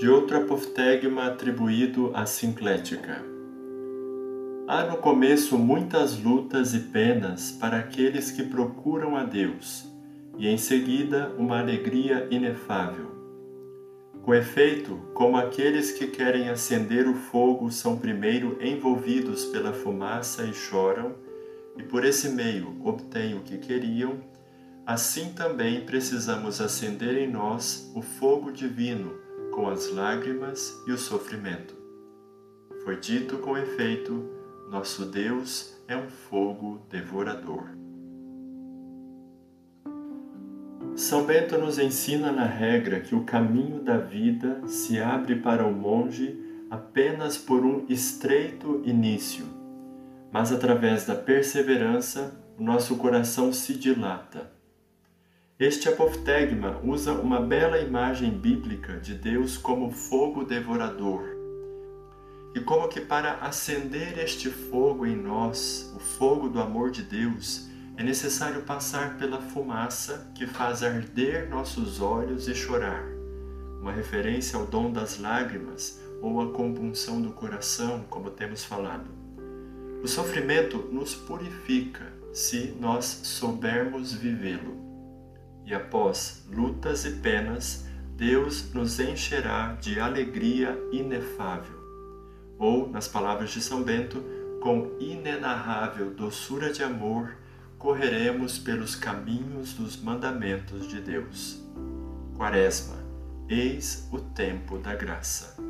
de outro apoftegma atribuído à Sinclética. Há no começo muitas lutas e penas para aqueles que procuram a Deus, e em seguida uma alegria inefável. Com efeito, como aqueles que querem acender o fogo são primeiro envolvidos pela fumaça e choram, e por esse meio obtêm o que queriam, assim também precisamos acender em nós o fogo divino com as lágrimas e o sofrimento. Foi dito com efeito: nosso Deus é um fogo devorador. São Bento nos ensina na regra que o caminho da vida se abre para o monge apenas por um estreito início, mas através da perseverança o nosso coração se dilata este apoftegma usa uma bela imagem bíblica de Deus como fogo devorador. E como que para acender este fogo em nós, o fogo do amor de Deus, é necessário passar pela fumaça que faz arder nossos olhos e chorar. Uma referência ao dom das lágrimas ou a compunção do coração, como temos falado. O sofrimento nos purifica se nós soubermos vivê-lo e após lutas e penas, Deus nos encherá de alegria inefável. Ou, nas palavras de São Bento, com inenarrável doçura de amor, correremos pelos caminhos dos mandamentos de Deus. Quaresma, eis o tempo da graça.